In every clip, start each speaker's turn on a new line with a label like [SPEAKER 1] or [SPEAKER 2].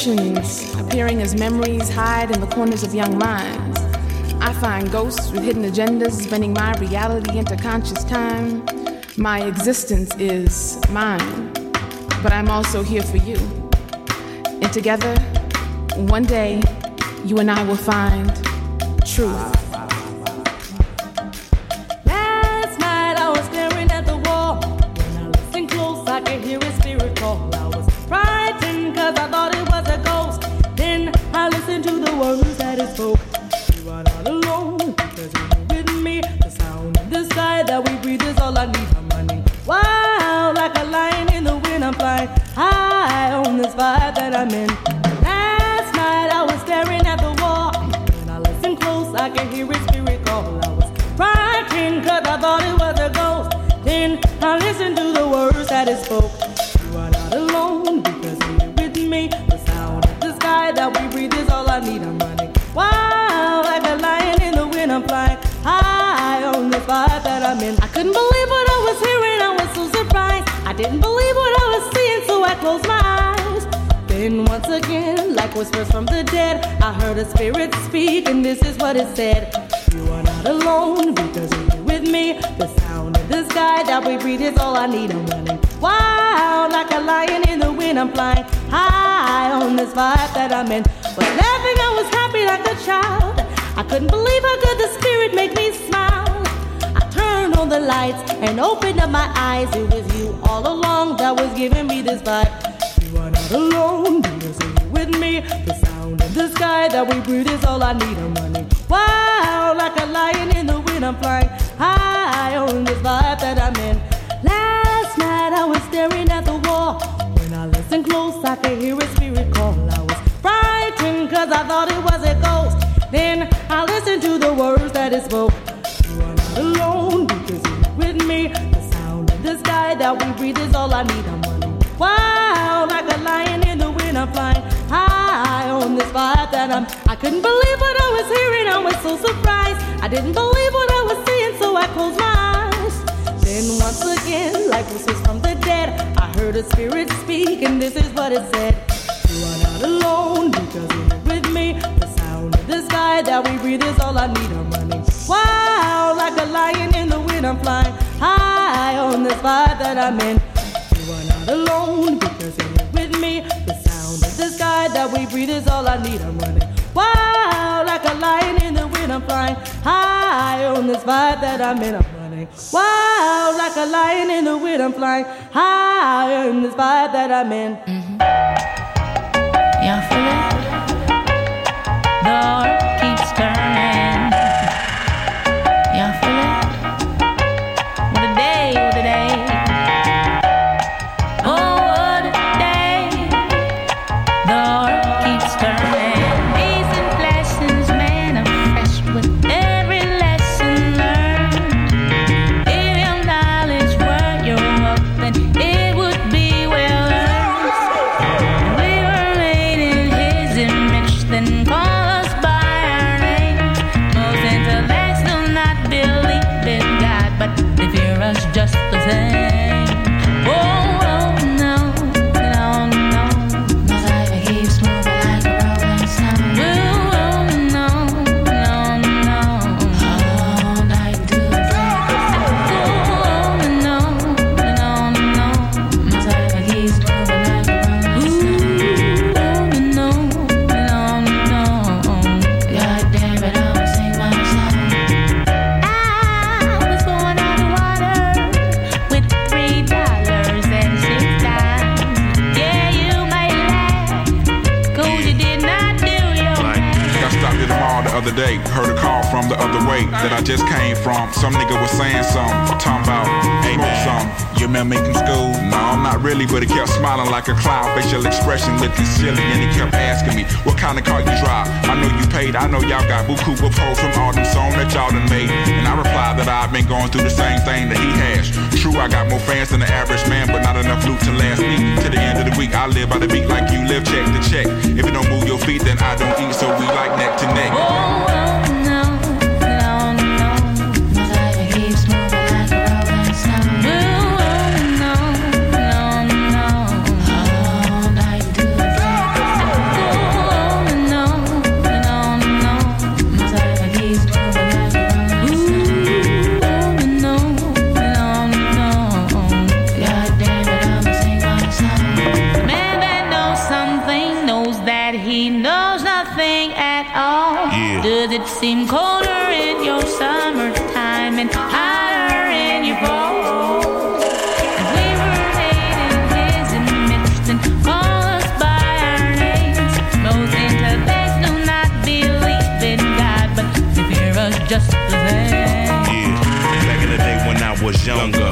[SPEAKER 1] Apparitions appearing as memories hide in the corners of young minds. I find ghosts with hidden agendas bending my reality into conscious time. My existence is mine, but I'm also here for you. And together, one day, you and I will find truth.
[SPEAKER 2] to hear his spirit call. I was frightened cause I thought it was a ghost. Then I listened to the words that it spoke. You are not alone because you're with me. The sound of the sky that we breathe is all I need. I'm running wild like a lion in the wind. I'm flying high on the vibe that I'm in. I couldn't believe what I was hearing. I was so surprised. I didn't believe whispers from the dead. I heard a spirit speak, and this is what it said. You are not alone because you're with me. The sound of the sky that we breathe is all I need. I'm running wild like a lion in the wind. I'm flying high on this vibe that I'm in. But laughing, I was happy like a child. I couldn't believe how good the spirit made me smile. I turned on the lights and opened up my eyes. It was you all along that was giving me this vibe. You are not alone me. The sound of the sky that we breathe is all I need. I'm running wild like a lion in the wind. I'm flying high on this vibe that I'm in. Last night I was staring at the wall. When I listened close, I could hear a spirit call. I was frightened cause I thought it was a ghost. Then I listened to the words that it spoke. You are not alone because you're with me. The sound of the sky that we breathe is all I need. I'm wild like a lion in the wind. I'm flying high on this vibe that I'm. I couldn't believe what I was hearing. I was so surprised. I didn't believe what I was seeing, so I closed my eyes. Then once again, like voices from the dead, I heard a spirit speak, and this is what it said: You are not alone because you're with me. The sound of the sky that we breathe is all I need. I'm running wild like a lion in the wind. I'm flying high on this vibe that I'm in. Are not alone because you're with me. The sound of the sky that we breathe is all I need. I'm running wild like a lion in the wind. I'm flying high on this vibe that I'm in. I'm running wild like a lion in the wind. I'm flying high on this vibe that I'm in. Mm-hmm.
[SPEAKER 3] Y'all feel it? The
[SPEAKER 4] the other way that I just came from. Some nigga was saying something, talking about, hey man, something. You remember me from school? No, I'm not really, but he kept smiling like a clown, facial expression looking silly, and he kept asking me, what kind of car you drive? I know you paid, I know y'all got buku pros from all them songs that y'all done made. And I replied that I've been going through the same thing that he has. True, I got more fans than the average man, but not enough loot to last me. To the end of the week, I live by the beat like you live check to check. If you don't move your feet, then I don't eat, so we like neck to neck.
[SPEAKER 3] Oh, seem colder in your summertime and hotter in your fall? We were made in his image and by our names. Most do not believe in God, but they fear us just the same.
[SPEAKER 5] Yeah, back in the day when I was younger,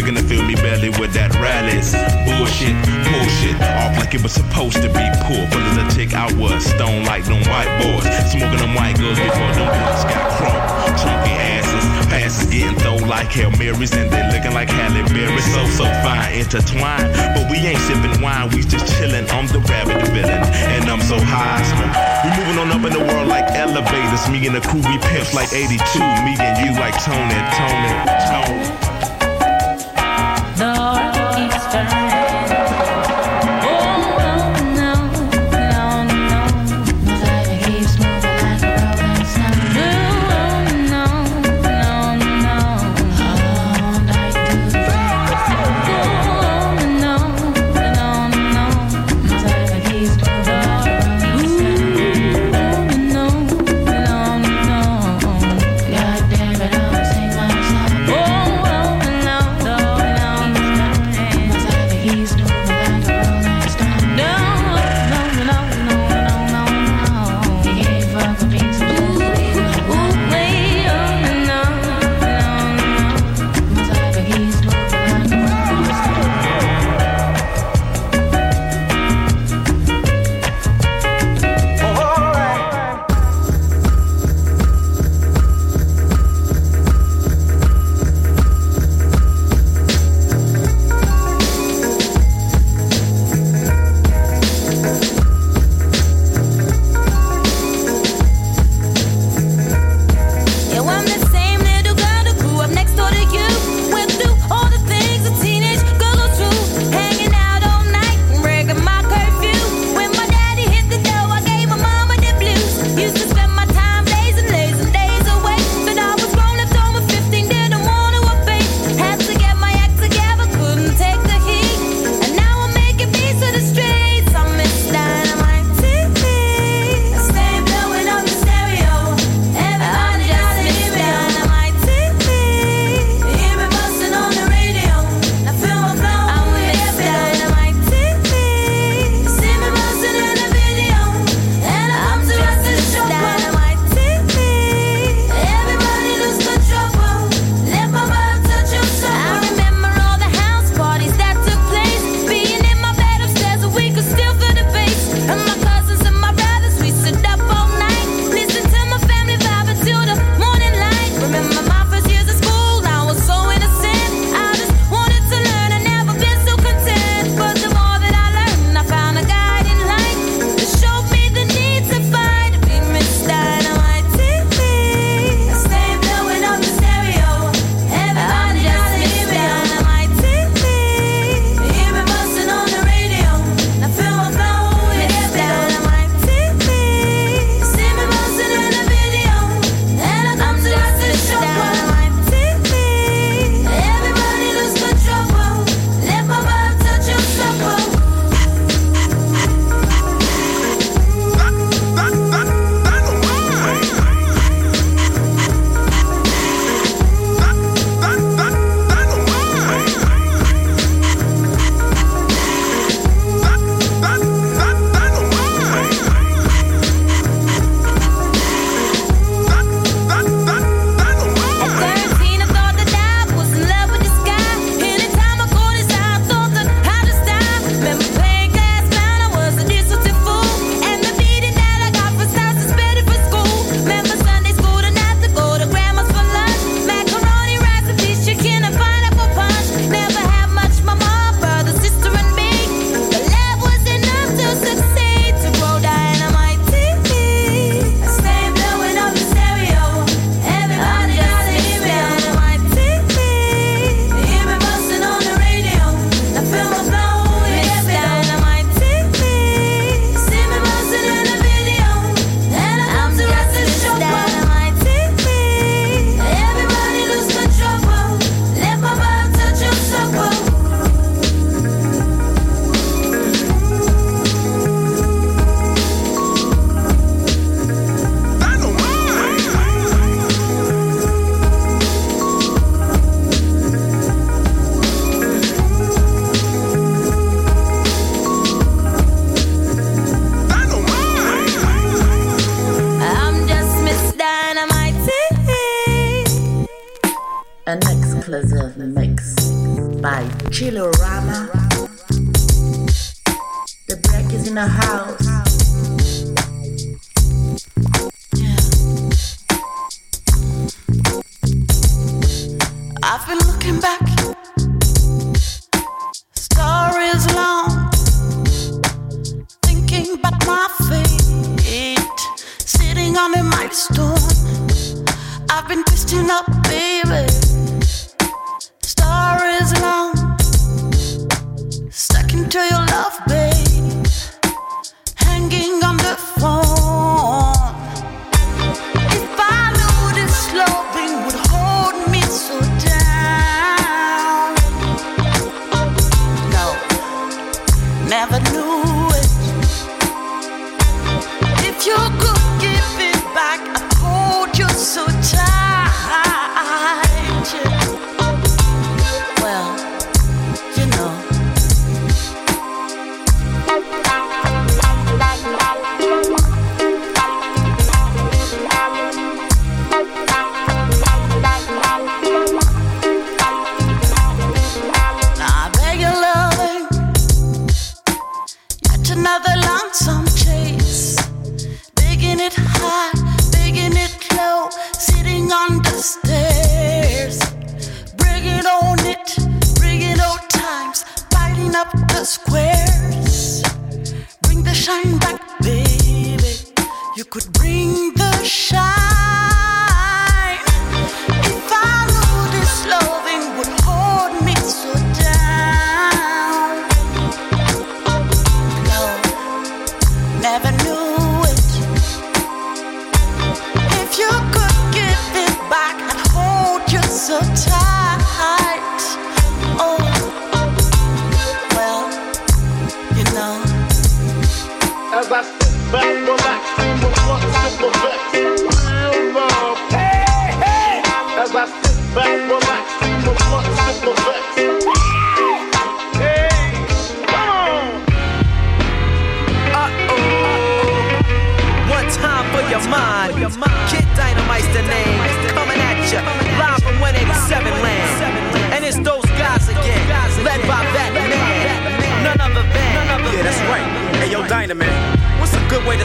[SPEAKER 5] looking to fill me belly with that rallies. Bullshit, bullshit, off like it was supposed to be poor. Full as a tick, I was stone like them white boys. Smoking them white girls before them blunts got crunk. Chunky asses, passes getting thrown like Hail Marys, and they looking like Halle Berry. So, so fine, intertwined. But we ain't sipping wine, we just chilling. I'm the rabbit, villain, and I'm so high. We moving on up in the world like elevators. Me and the crew, we pimps like 82. Me and you like Tony, Tony, Tony.
[SPEAKER 3] The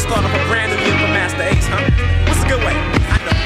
[SPEAKER 6] start off a brand new year for Masta Ace, huh? What's a good way? I know.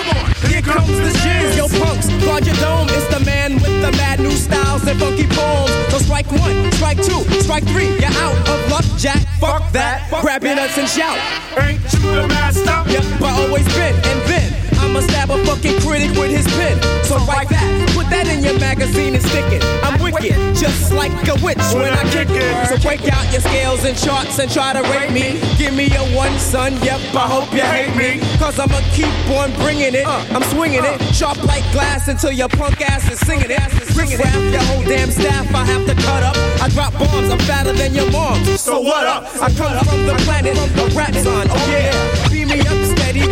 [SPEAKER 6] Come on.
[SPEAKER 7] Here comes the jizz, yo punks, guard your dome. It's the man with the mad new styles and funky poems. So strike one, strike two, strike three. You're out of luck, Jack. Fuck that. Grab your nuts and shout.
[SPEAKER 8] Ain't you the master?
[SPEAKER 7] Yep, I always been and then. I'ma stab a fucking critic with his pen. So write that, put that in your magazine and stick it. I'm wicked, just like a witch when I kick it. So break out your scales and charts and try to rate me. Give me a one, son. Yep, I hope you hate me. Cause I'ma keep on bringing it. Uh, I'm swinging it, uh. sharp like glass until your punk ass is singing it. Riff your whole damn staff I have to cut up. I drop bombs, I'm fatter than your mom.
[SPEAKER 8] So what up?
[SPEAKER 7] I come from the planet of rap son. Oh, oh yeah, beat me up.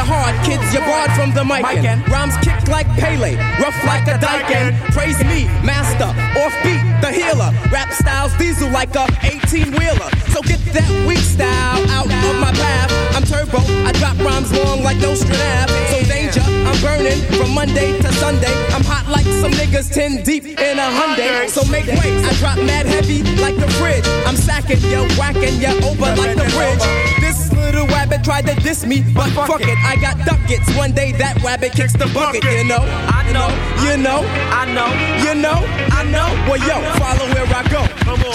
[SPEAKER 7] hard, kids. You're barred from the mic. Rhymes kick like Pele, rough like a dyke. Praise me, master, offbeat, the healer. Rap styles diesel like a 18 wheeler. So get that weak style out of my path. I'm turbo, I drop rhymes long like Nostradamus. So danger, I'm burning from Monday to Sunday. I'm hot like some niggas 10 deep in a Hyundai. So make way, I drop mad heavy like the fridge. I'm sacking you, whacking you over like the bridge. Little rabbit tried to diss me, but fuck it, I got ducats. One day that rabbit kicks the bucket, you know.
[SPEAKER 9] I know.
[SPEAKER 7] You know.
[SPEAKER 9] I know.
[SPEAKER 7] You know. I know. Well, yo, follow where I go.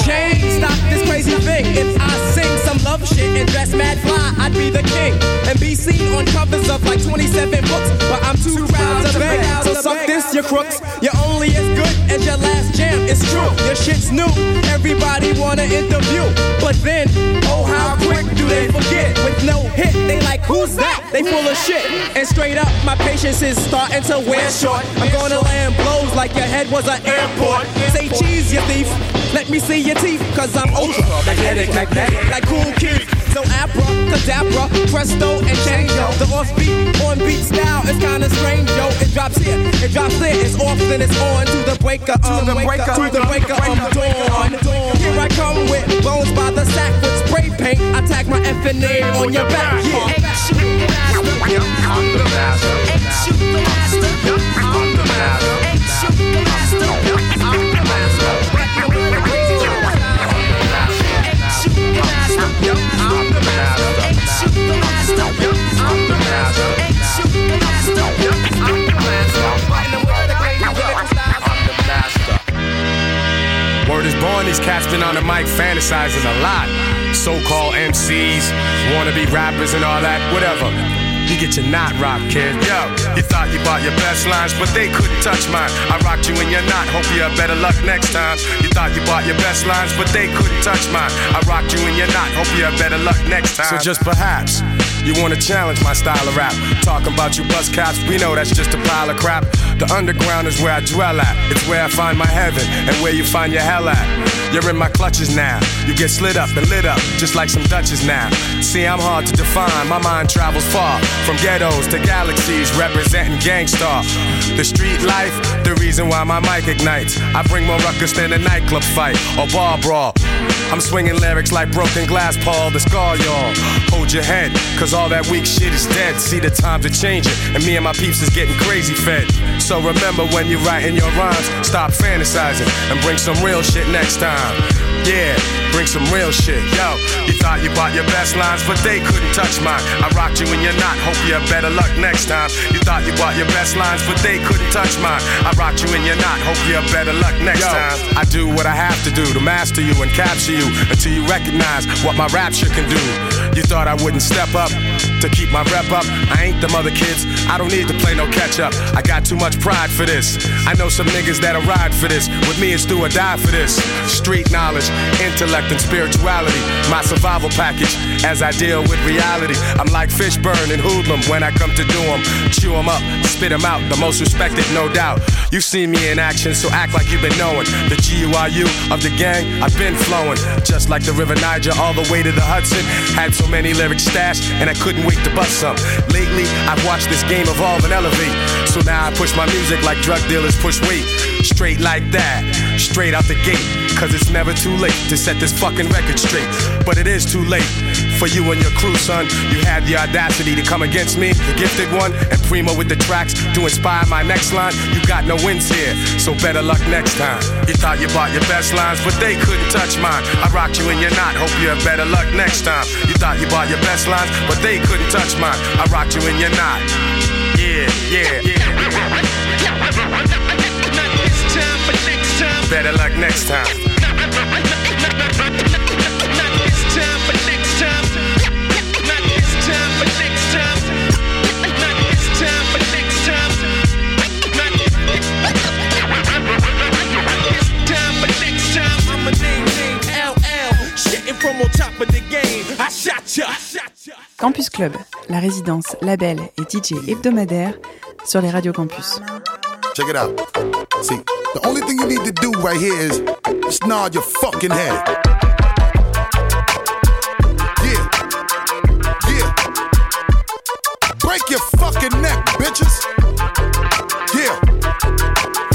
[SPEAKER 7] Change, stop this crazy thing. If I sing some love shit and dress mad fly, I'd be the king and be seen on covers of like 27 books. But I'm too proud to beg, so suck this, you crooks. You're only as good as your last jam. It's true. Your shit's new. Everybody wanna interview. But then, oh how quick do they forget? With no hit, they like, who's that? They full of shit. And straight up, my patience is starting to wear short. I'm gonna land blows like your head was an airport. Say cheese, you thief. Let me see your teeth, cause I'm ultra magnetic, magnetic, like cool kids. So abra, cadabra, presto, and chango. The offbeat, on beat style is kinda strange, yo. It drops here, it drops there, it's off, then it's on to the breaker, um,
[SPEAKER 10] the breaker,
[SPEAKER 7] to the breaker of dawn. Here I come with bones by the sack with spray paint. I tag my F and A on your back, yeah.
[SPEAKER 10] I'm the master. I'm the master. I'm the master.
[SPEAKER 11] Word is born, these cats on the mic fantasizing a lot. So called MCs, wanna be rappers and all that, whatever. You get your knot rocked, kid. Yo, you thought you bought your best lines, but they couldn't touch mine. I rocked you in your knot, hope you have better luck next time. You thought you bought your best lines, but they couldn't touch mine. I rocked you in your knot, hope you have better luck next time. So just perhaps. You wanna challenge my style of rap? Talking about you bust caps, we know that's just a pile of crap. The underground is where I dwell at. It's where I find my heaven and where you find your hell at. You're in my clutches now. You get slid up and lit up, just like some Dutches now. See, I'm hard to define. My mind travels far from ghettos to galaxies, representing Gang Starr. The street life, the reason why my mic ignites. I bring more ruckus than a nightclub fight or bar brawl. I'm swinging lyrics like broken glass, Paul, the scar, y'all. Hold your head, cause all that weak shit is dead. See, the times are changing, and me and my peeps is getting crazy fed. So remember when you're writing your rhymes, stop fantasizing and bring some real shit next time. Yeah, bring some real shit. Yo, you thought you bought your best lines, but they couldn't touch mine. I rocked you and you're not. Hope you have better luck next time. You thought you bought your best lines, but they couldn't touch mine. I rocked you and you're not. Hope you have better luck next Yo, time. I do what I have to do to master you and capture you until you recognize what my rapture can do. You thought I wouldn't step up to keep my rep up. I ain't them other kids. I don't need to play no catch up. I got too much pride for this. I know some niggas that'll ride for this. With me, it's do or die for this. Street knowledge, intellect, and spirituality. My survival package as I deal with reality. I'm like Fishburne and Hoodlum when I come to do 'em. Chew 'em up, spit 'em out. The most respected, no doubt. You've seen me in action, so act like you've been knowing. The Guru of the gang, I've been flowing. Just like the River Niger, all the way to the Hudson. Had so many lyrics stashed, and I couldn't wait to bust some. Lately, I've watched this game evolve and elevate. So now I push my music like drug dealers push weight. Straight like that, straight out the gate. Cause it's never too late to set this fucking record straight. But it is too late for you and your crew, son. You had the audacity to come against me, the gifted one, and Primo with the tracks to inspire my next line. You got no wins here, so better luck next time. You thought you bought your best lines, but they couldn't touch mine. I rocked you and you're not. Hope you have better luck next time. You thought you bought your best lines, but they couldn't touch mine. I rocked you and you're not. Yeah, yeah, yeah. Better luck next time.
[SPEAKER 7] I'm a name, name, LL, shitting from on top of the game. I shot ya.
[SPEAKER 12] Campus Club, la résidence, label et DJ hebdomadaire sur les radios campus.
[SPEAKER 13] Check it out. See, the only thing you need to do right here is just nod your fucking head. Yeah. Yeah. Break your fucking neck, bitches. Yeah.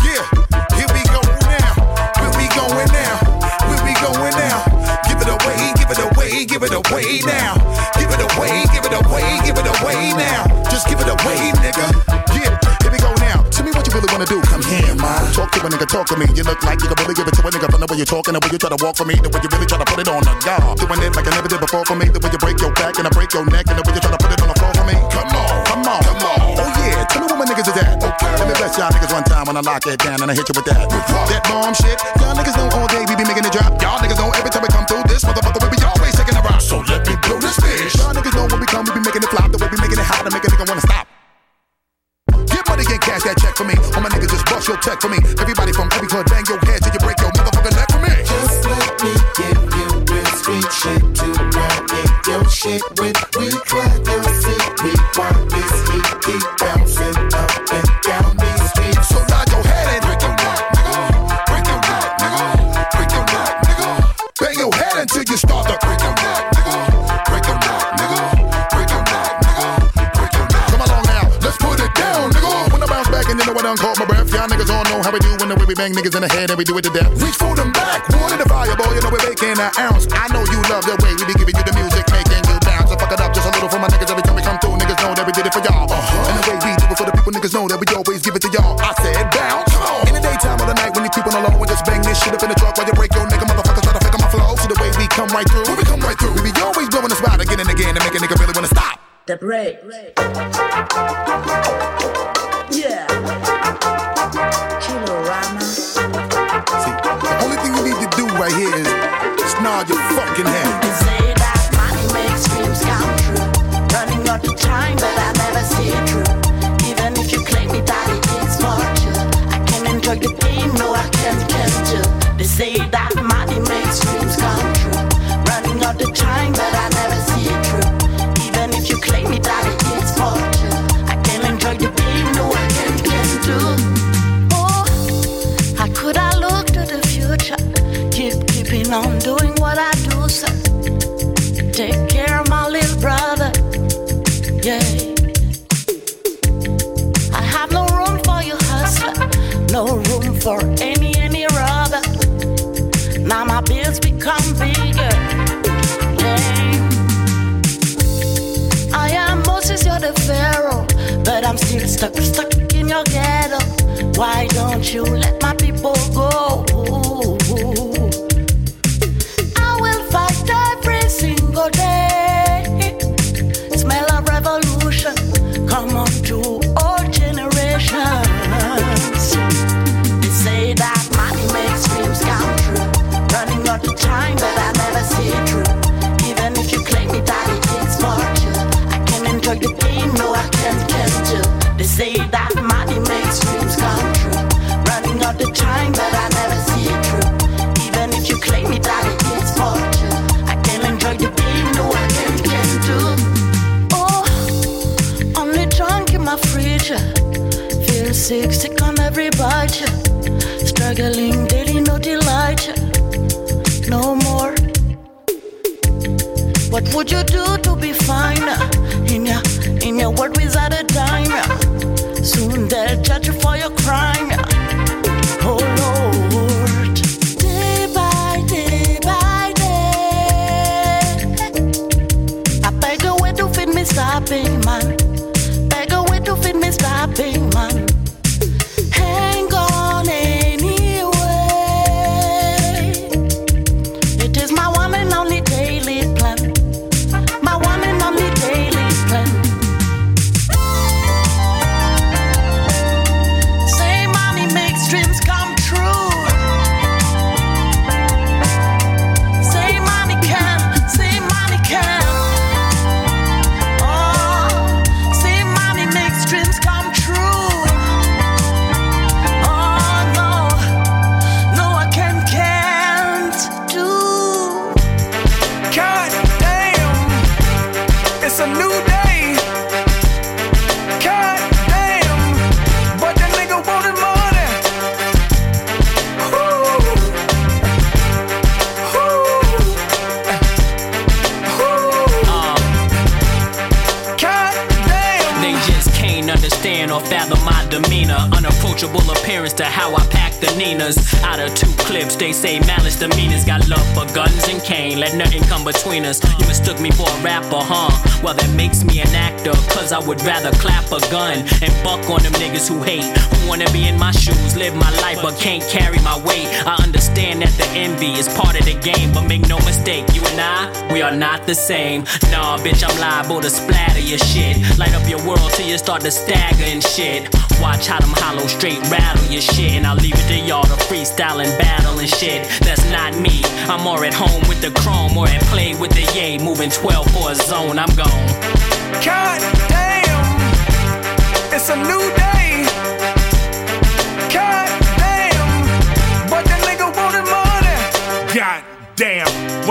[SPEAKER 13] Yeah. Here we go now. Where we going now? Where we going now? Give it away, give it away, give it away now. Give it away, give it away, give it away now. Just give it away, nigga. Yeah. Here we go now. Tell me what you really wanna do. Come here. Talk to a nigga, talk to me. You look like you can really give it to a nigga from the way you're talking, the way you try to walk for me, the way you really try to put it on the guard. Doing it like I never did before for me, the way you break your back and I break your neck, and the way you try to put it on the floor for me. Come on, come on, come on. Oh yeah, tell me what my niggas is at. Okay. Let me bless y'all niggas one time when I lock it down and I hit you with that. That bomb shit. Y'all niggas know all day we be making it drop. Y'all niggas know every time we come through this motherfucker we be always taking a rock. So let me blow this fish. Y'all niggas know when we come we be making it flop, the way we making it hot to make a nigga wanna stop. Get money
[SPEAKER 14] 40 and cash that check for me. All my niggas just bust your check for me. Everybody from every club, bang your head till you break your motherfucking neck for me.
[SPEAKER 15] Just let me give you real street shit to ride in your shit with. We try your seat, we want this heat keep bouncing up and down these streets.
[SPEAKER 14] So all know how we do when the way we bang niggas in the head and we do it to death. Reach for them back, one in the fire, boy, you know we're making an ounce. I know you love the way we be giving you the music, making you bounce. So fuck it up just a little for my niggas every time we come through. Niggas know that we did it for y'all. Uh-huh. And the way we do it for the people, niggas know that we always give it to y'all. I said bounce. In the daytime or the night when you creep on the low and just bang this shit up in the truck while you break your nigga motherfuckers try to fake on my flow. See the way we come right through. When we come right through, we be always blowing the spot again and again to make a nigga really wanna stop.
[SPEAKER 16] The break. Yeah.
[SPEAKER 14] Your fucking head.
[SPEAKER 17] A
[SPEAKER 18] gun and buck on them niggas who hate. Who wanna be in my shoes, live my life, but can't carry my weight. I understand that the envy is part of the game, but make no mistake, you and I, we are not the same. Nah, bitch, I'm liable to splatter your shit. Light up your world till you start to stagger and shit. Watch how them hollow straight rattle your shit, and I'll leave it to y'all to freestyle and battle and shit. That's not me. I'm more at home with the chrome or at play with the yay, moving 12 for a zone. I'm gone.
[SPEAKER 10] Damn, it's a new day.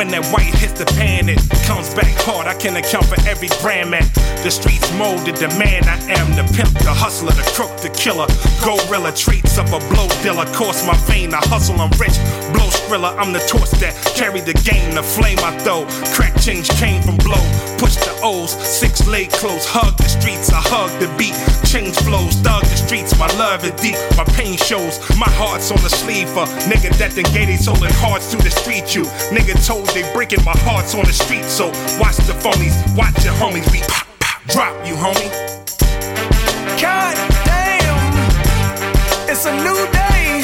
[SPEAKER 19] When that white hits the pan, it comes back hard. I can account for every brand man. The streets molded the man I am. The pimp, the hustler, the crook, the killer. Gorilla traits of a blow dealer. Course my vein, I hustle, I'm rich. Blow skrilla, I'm the torch that carry the game. The flame I throw. Crack change came from blow. Push the O's, six leg close. Hug the streets, I hug the beat. Change flows, thug the streets. My love is deep, my pain shows. My heart's on the sleeve for nigga that done gave they soul and hearts to the street. You nigga told they breaking my heart's on the street. So watch the phonies, watch your homies. We pop, pop, drop you, homie.
[SPEAKER 10] God damn, it's a new day.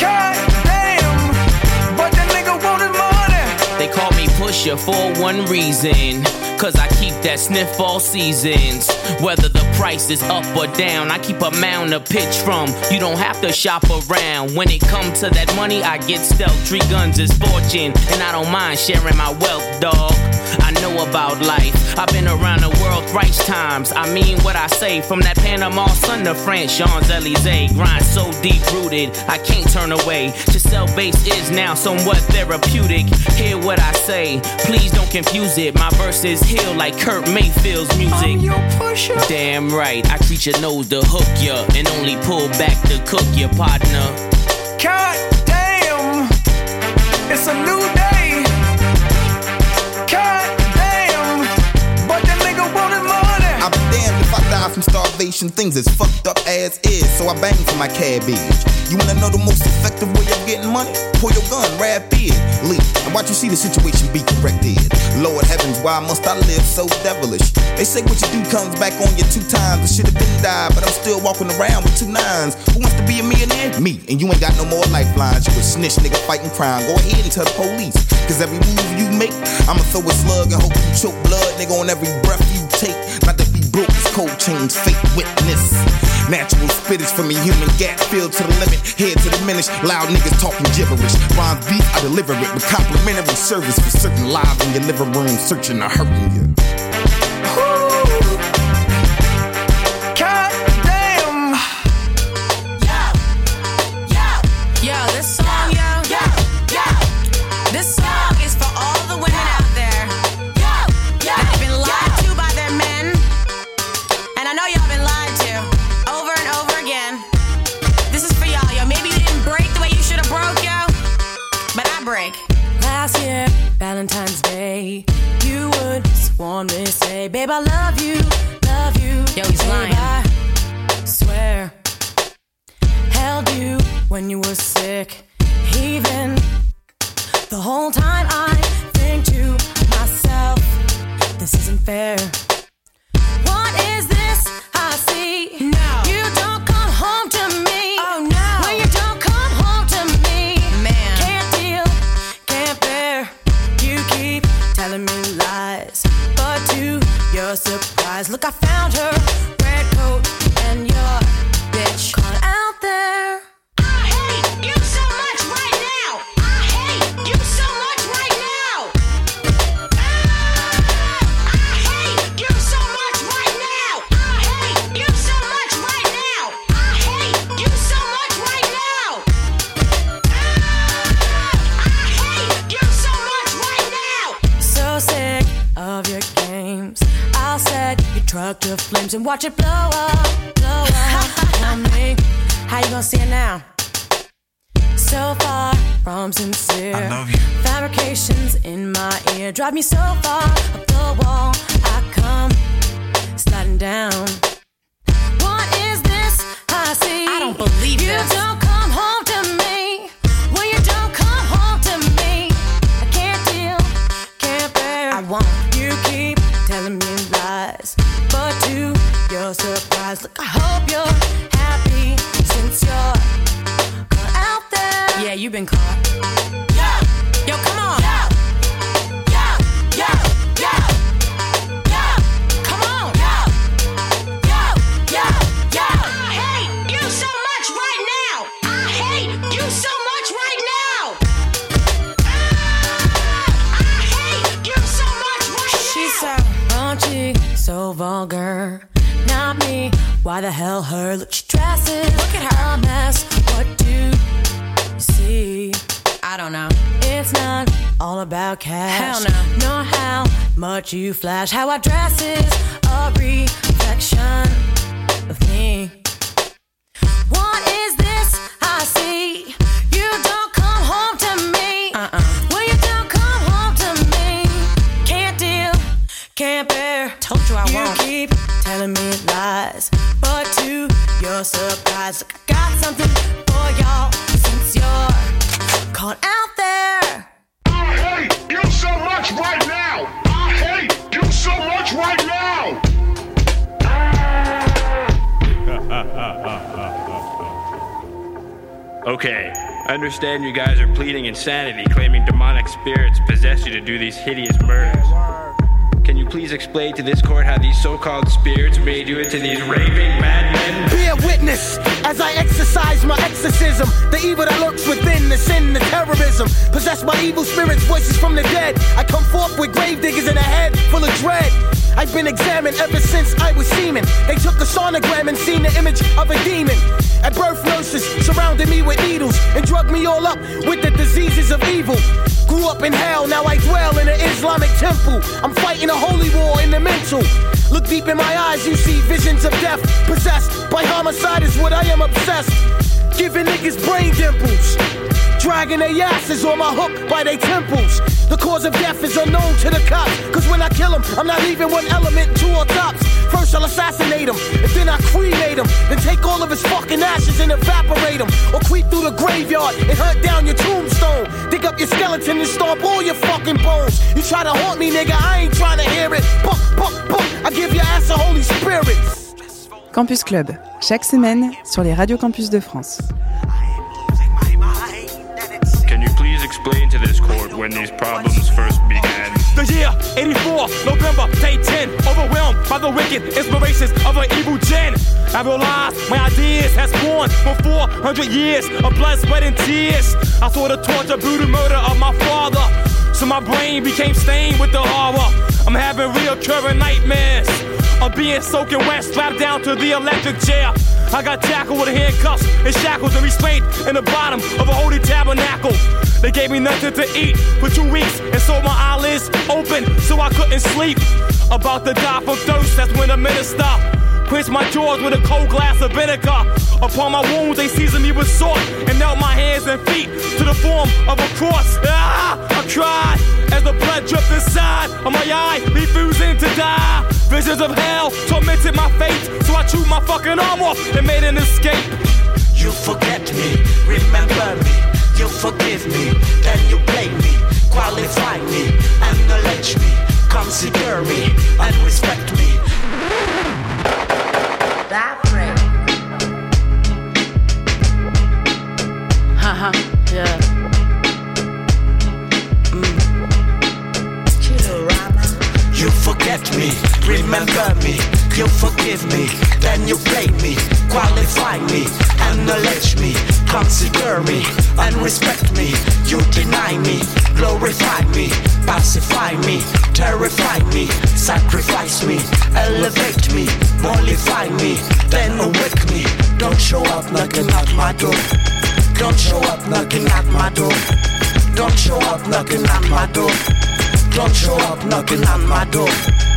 [SPEAKER 10] God damn, but the nigga wanted money.
[SPEAKER 20] They call me Pusher for one reason. Cause I keep that sniff all seasons. Whether the price is up or down, I keep a mound to pitch from. You don't have to shop around. When it comes to that money, I get stealth. Three guns is fortune, and I don't mind sharing my wealth, dog. I know about life. I've been around the world thrice times. I mean what I say. From that Panama Sun to France, Champs Elysees. Grind so deep rooted, I can't turn away. To sell bass is now somewhat therapeutic. Hear what I say, please don't confuse it. My verses heal like Kurt Mayfield's music. Damn right, I treat your nose to hook ya and only pull back to cook your partner.
[SPEAKER 10] God damn, it's a new day.
[SPEAKER 21] If I die from starvation. Things as fucked up as is, so I bang for my cabbage. You wanna know the most effective way of getting money? Pull your gun, rapid, leap, and watch you see the situation be corrected. Lord heavens, why must I live so devilish? They say what you do comes back on you two times. I should have been died, but I'm still walking around with two nines. Who wants to be a millionaire? Me, and you ain't got no more lifelines. You a snitch nigga fighting crime. Go ahead and tell the police. Cause every move you make, I'ma throw a slug and hope you choke blood, nigga, on every breath you take. Not that broke, cold change, fake witness. Natural spittage from a human gas filled to the limit, head to diminish. Loud niggas talking gibberish. Rhymes beat, I deliver it with complimentary service for certain live in your living room, searching or hurting you.
[SPEAKER 22] You
[SPEAKER 23] were and watch it blow up, blow up. Tell me, how you gonna see it now? So far from sincere.
[SPEAKER 19] I love you.
[SPEAKER 23] Fabrications in my ear drive me so far up the wall. I come sliding down. What is this I see?
[SPEAKER 22] I don't believe
[SPEAKER 23] you
[SPEAKER 22] this.
[SPEAKER 23] don't surprise, look, I hope you're happy since you're caught out there.
[SPEAKER 22] Yeah, you've been caught. Yo, come on. Come on. Yo, yo, yo. I hate you so much right now. I hate you so much right now. Ah, I hate you so much right now.
[SPEAKER 23] She's so raunchy, so vulgar. Not me. Why the hell her? Look, she dresses. Look at her. A mess. What do you see?
[SPEAKER 22] I I don't know.
[SPEAKER 23] It's not all about cash.
[SPEAKER 22] Hell no.
[SPEAKER 23] Nor how much you flash. How I dress is a reflection of me. Your surprise, look, I got something for y'all since you're caught out there.
[SPEAKER 24] I hate you so much right now. I hate you so much right now.
[SPEAKER 19] Okay, I understand you guys are pleading insanity, claiming demonic spirits possess you to do these hideous murders. Can you please explain to this court how these so-called spirits made you into these raving madmen?
[SPEAKER 25] Be a witness as I exercise my exorcism. The evil that lurks within, the sin, the terrorism. Possessed by evil spirits, voices from the dead. I come forth with grave diggers in a head full of dread. I've been examined ever since I was semen. They took a sonogram and seen the image of a demon. At birth, nurses surrounded me with needles and drugged me all up with the diseases of evil. Grew up in hell, now I dwell in an Islamic temple. I'm fighting a holy war in the mental. Look deep in my eyes, you see visions of death. Possessed by homicide is what I am obsessed. Giving niggas brain dimples. Dragging their asses on my hook by their temples. The cause of death is unknown to the cops. Cause when I kill them, I'm not leaving one element, two or. First I'll assassinate him, and then I cremate him. Then take all of his fucking ashes and evaporate him. Or creep through the graveyard and hunt down your tombstone. Dig up your skeleton and stomp all your fucking bones. You try to haunt me, nigga, I ain't trying to hear it. Buck, buck, buck, I give your ass a Holy Spirit.
[SPEAKER 12] Campus Club, chaque semaine sur les radios campus de France.
[SPEAKER 19] Can you please explain to this court when these problems first began?
[SPEAKER 6] The year 84, November, day 10. Overwhelmed by the wicked inspirations of an evil gen. I realized my ideas has born for 400 years of blood, sweat, and tears. I saw the torture, brutal murder of my father. So my brain became stained with the horror. I'm having reoccurring nightmares. of being soaking wet, strapped down to the electric chair. I got tackled with handcuffs and shackles and restraint in the bottom of a holy tabernacle. They gave me nothing to eat for two weeks, and so my eyelids open so I couldn't sleep. About to die from thirst, that's when the minister quenched my jaws with a cold glass of vinegar. Upon my wounds, they seasoned me with salt and knelt my hands and feet to the form of a cross. Ah! I cried as the blood dripped inside of my eye, refusing to die. Visions of hell tormented my fate, so I chewed my fucking arm off and made an escape.
[SPEAKER 14] You forget me, remember me, you forgive me, then you blame me, qualify me, acknowledge me, consider me, and respect me.
[SPEAKER 22] That break. Haha, uh-huh,
[SPEAKER 14] yeah. Forget me, remember me, you forgive me, then you blame me, qualify me, acknowledge me, consider me, and respect me. You deny me, glorify me, pacify me, terrify me, sacrifice me, elevate me, mollify me, then awake me. Don't show up knocking at my door. Don't show up knocking at my door. Don't show up knocking at my door. Don't show up knocking on my door.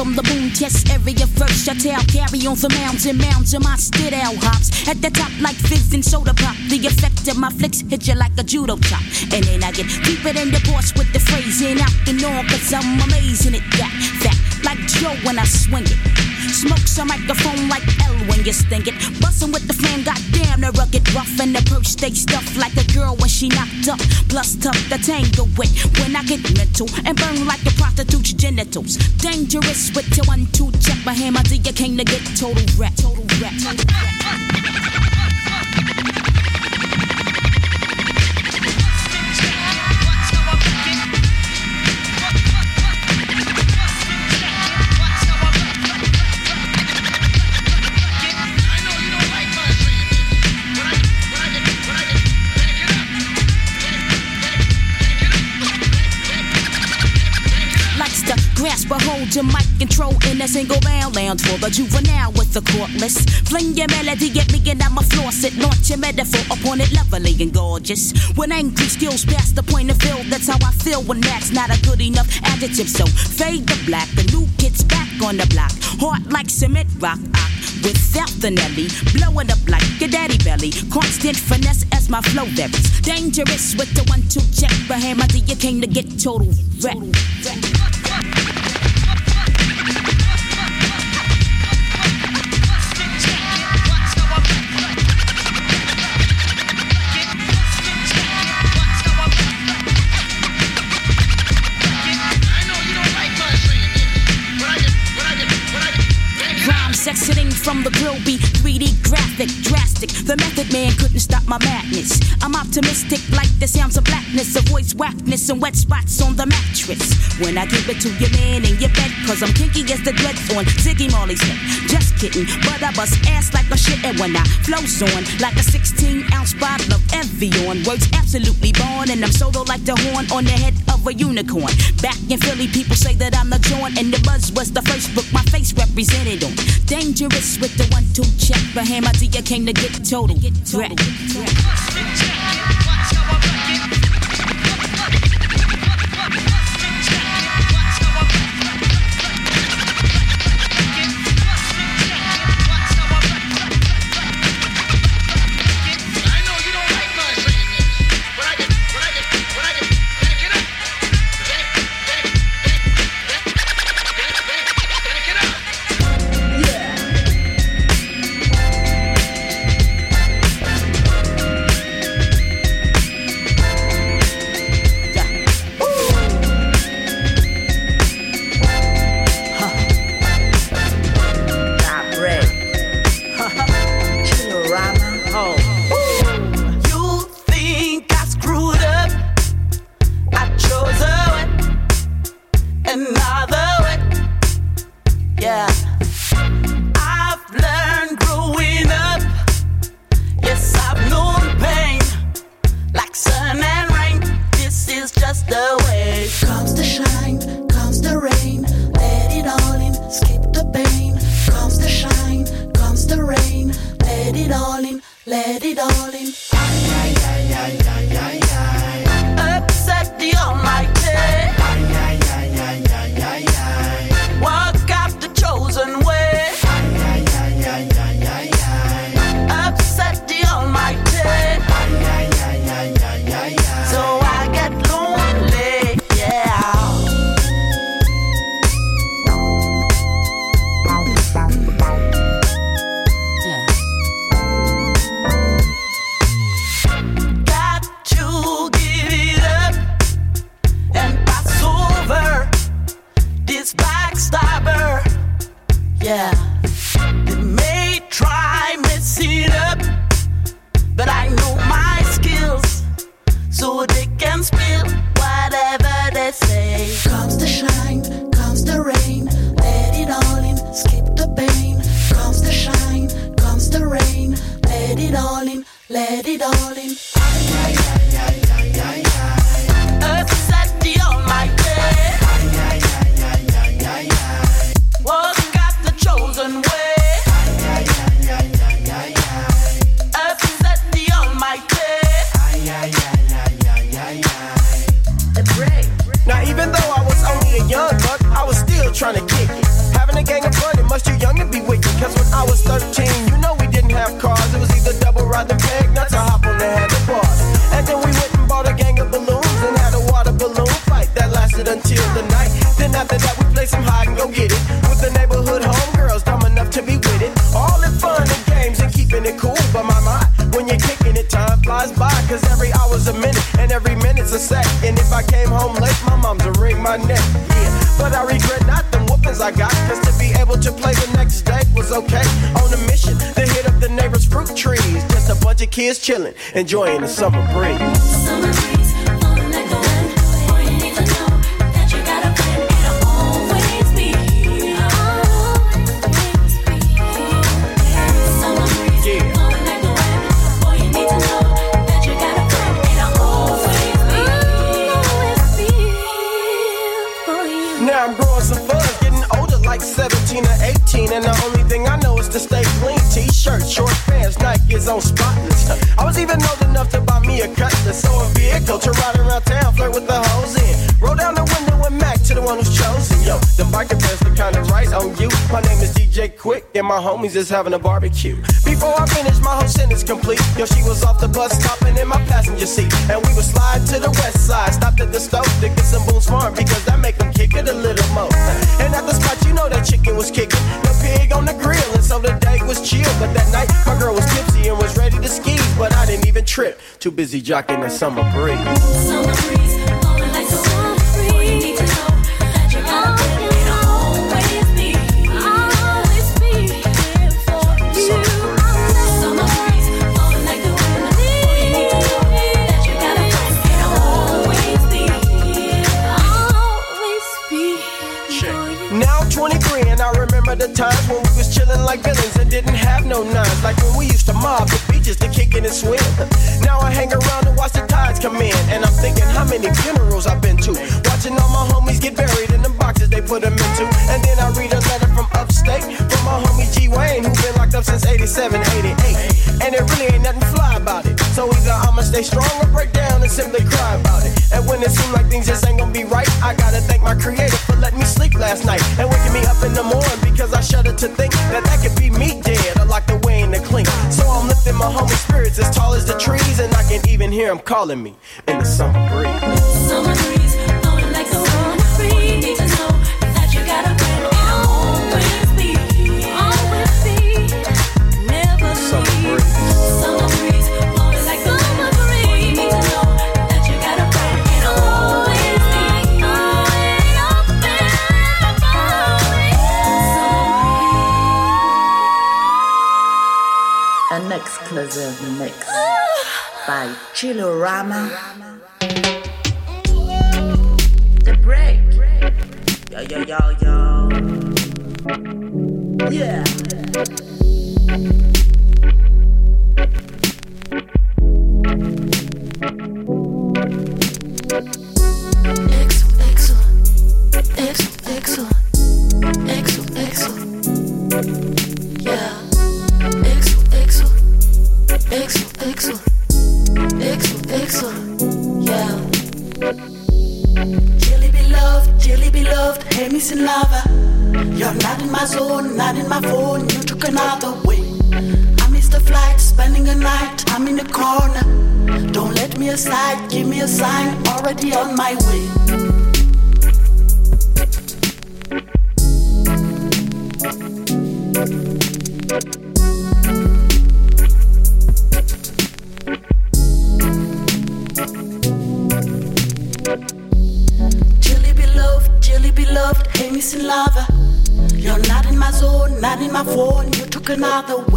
[SPEAKER 26] from the
[SPEAKER 27] boom test area first. I tell carry on the mounds and mounds of my stid out hops. At the top like fizzing and soda pop. The effect of my flicks hit you like a judo chop. And then I get deeper than the boss with the phrasing out the norm. Cause I'm amazing at that fact like Joe when I swing it. Smokes a microphone like L when you sting it. Bustin' with the flame, goddamn, the rugged rough and the perch stay stuff like a girl when she knocked up. Plus tough the tangle with when I get mental and burn like a prostitute's genitals. Dangerous with your one two check my hammer till you came to get total rap. Total rap. Total rap. But hold your mic control in a single bound. lounge for the juvenile with the courtless. Fling your melody at me and I'ma floss. Launch your metaphor upon it, lovely and gorgeous. When angry skills past the point of feel, that's how I feel when that's not a good enough adjective. So fade the black, the new kid's back on the block. Hard like cement rock, rock without the Nelly. Blowing up like your daddy belly. Constant finesse as my flow varies. Dangerous with the one-two check. But hammer, you came to get total wreck. Total wreck. From the grill be 3D graphic, drastic. The method man couldn't stop my madness. I'm optimistic like the sounds of blackness, a voice whackness and wet spots on the mattress. When I give it to your man in your bed, cause I'm kinky as the dreads on Ziggy Marley's head. Just kidding, but I bust ass like a shit and when I flows on like a 16 ounce bottle of Evian. Words absolutely born and I'm solo like the horn on the head of a unicorn. Back in Philly, people say that I'm the joint and the buzz was the first book my face represented on. Dangerous with the one two check, but Hammer D came to get total. Threat.
[SPEAKER 28] You the way.
[SPEAKER 14] Comes the shine, comes the rain, let it all in, skip the pain. Comes the shine, comes the rain, let it all in, let it all in.
[SPEAKER 25] Until the night. Then after that, we play some hide and go get it. With the neighborhood homegirls, dumb enough to be with it. All in fun and games and keeping it cool. But my mind, when you're kicking it, time flies by. Cause every hour's a minute and every minute's a sec. And if I came home late, my mom's a wring my neck. Yeah, but I regret not them whoopings I got. Cause to be able to play the next day was okay. On a mission to hit up the neighbor's fruit trees. Just a bunch of kids chilling, enjoying the summer breeze. Now Nikes on spotless. I was even old enough to buy me a cutlass. So a vehicle to ride around town, flirt with the hoes in. Roll down the window and Mac to the one who's chosen. Yo, the biker pants look kinda right on you. My name is DJ Quik, and my homies is having a barbecue. Before I finish, my whole sentence complete. Yo, she was off the bus stopping in my passenger seat. And we would slide to the west side, stopped at the stove to get some Boone's Farm because that make them kick it a little more. And at the spot, you know that chicken was kicking. The pig on the grill, and so the day was chill. But that night, my girl was tipsy and was ready to ski. But I didn't even trip, too busy jocking the summer breeze.
[SPEAKER 28] Summer breeze, the
[SPEAKER 25] times when we was chillin' like villains and didn't have no nines. Like when we used to mob the beaches to kick and swim. Now I hang around and watch the tides come in. And I'm thinking how many funerals I've been to. Watching all my homies get buried in the they put them into. And then I read a letter from upstate from my homie G Wayne, who been locked up since 87, 88. And it really ain't nothing fly about it. So either I'ma stay strong or break down and simply cry about it. And when it seems like things just ain't gonna be right, I gotta thank my creator for letting me sleep last night and waking me up in the morning because I shudder to think that that could be me dead or locked away in the clink. So I'm lifting my homie spirits as tall as the trees, and I can even hear him calling me in the summer breeze.
[SPEAKER 23] Summer breeze,
[SPEAKER 16] exclusive mix by Chilorama. The break. Yo, yo, yo, yo. Yeah.
[SPEAKER 14] Exo, exo, exo, exo, exo, exo, exo, yeah. Jelly beloved, jelly beloved, hey missing lava. You're not in my zone, not in my phone. You took another way. I missed the flight, spending a night. I'm in the corner. Don't let me aside, give me a sign. Already on my way. Took another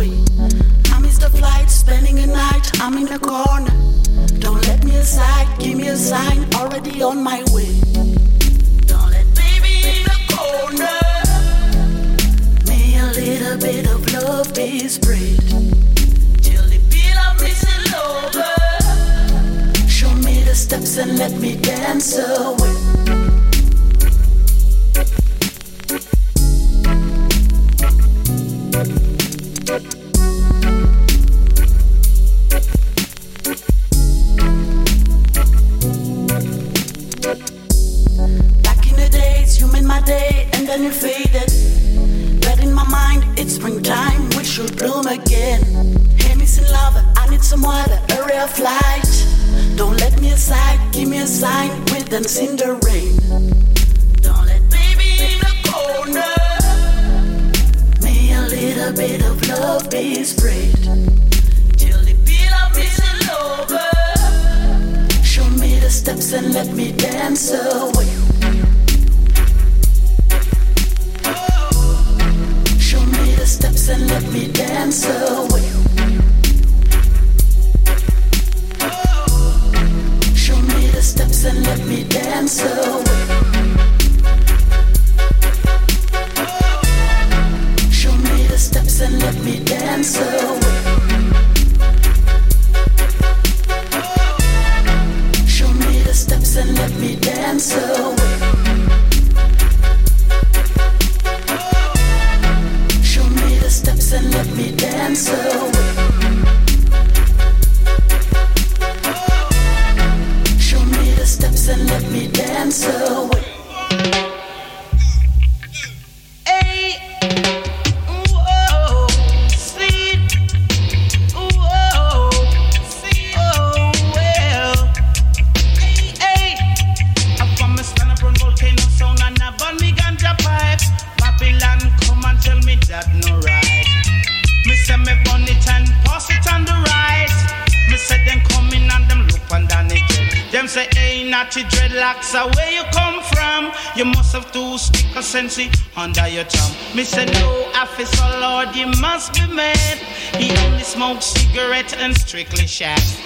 [SPEAKER 29] cigarette and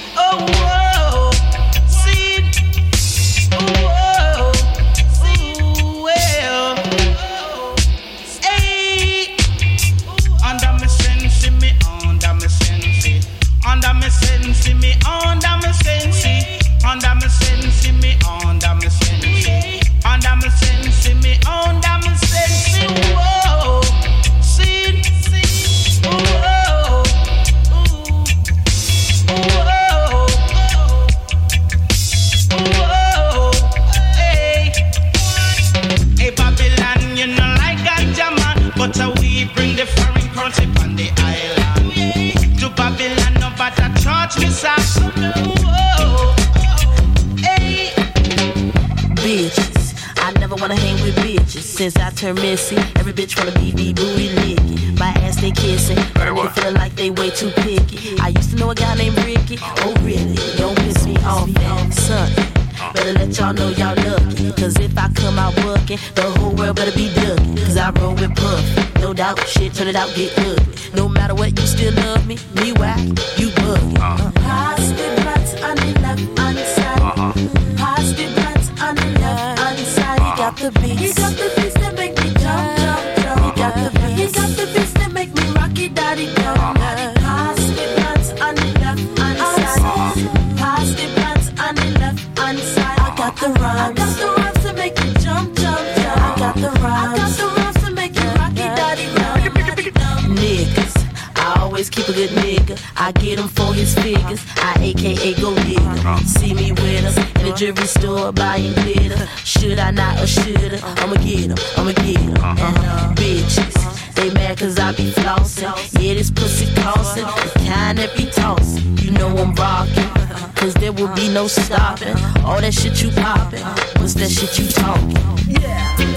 [SPEAKER 14] since I turned. Every bitch wanna be be booty licking. My ass they kissing. Hey, nigga feeling like they way too picky. I used to know a guy named Ricky. Oh really? Don't piss me off, man. Son. Better let y'all know y'all lucky. Cause if I come out working, the whole world better be ducking. Cause I roll with Puff. No doubt, shit, turn it out, get ugly. No matter what, you still love me. Me whack, you bug. Uh. Pass the butts on the left hand side. Uh-huh. Pass the butts on the left hand side. Uh-huh. You got the beats. You got the the rhymes. I got the rhymes to make you jump, jump, jump. I got the rhymes. I got the rhymes to make you rock it, daddy, Niggas. I always keep a good nigga. I get him for his figures. I AKA go nigga. Uh-huh. See me with us in the jewelry store buying glitter. Should I not or shoulda? I'ma get him. I'ma get him. Uh, bitches. They mad cause I be flossing. Yeah, this pussy costing. The kind that be tossing. You know I'm rocking. Cause there will be no stopping. All that shit you popping. What's that shit you talking?
[SPEAKER 16] Yeah.